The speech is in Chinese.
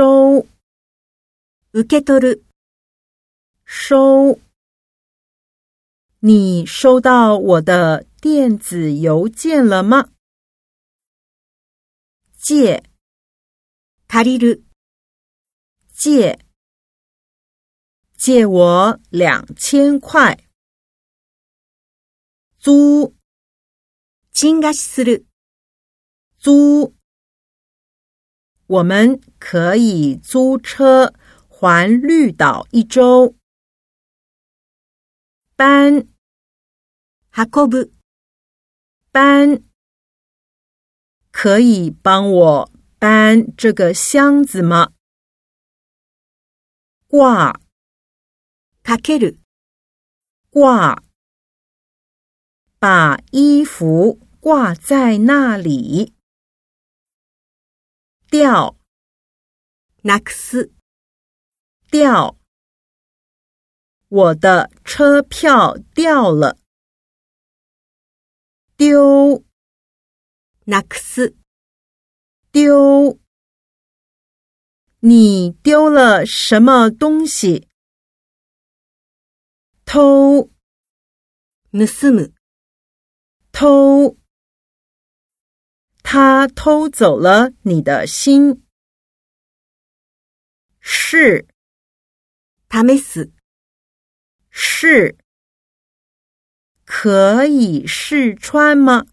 收，受け取る。收，你收到我的电子邮件了吗？借、借りる。借，借我两千块。租、賃貸する。租。我们可以租车环绿岛一周。搬，ハコブ。搬，可以帮我搬这个箱子吗？掛、かける、挂，把衣服挂在那里。掉，纳克斯掉，我的车票掉了。丢，纳克斯丢，你丢了什么东西？偷 n u 偷。他偷走了你的心。是，他没死。是，可以试穿吗？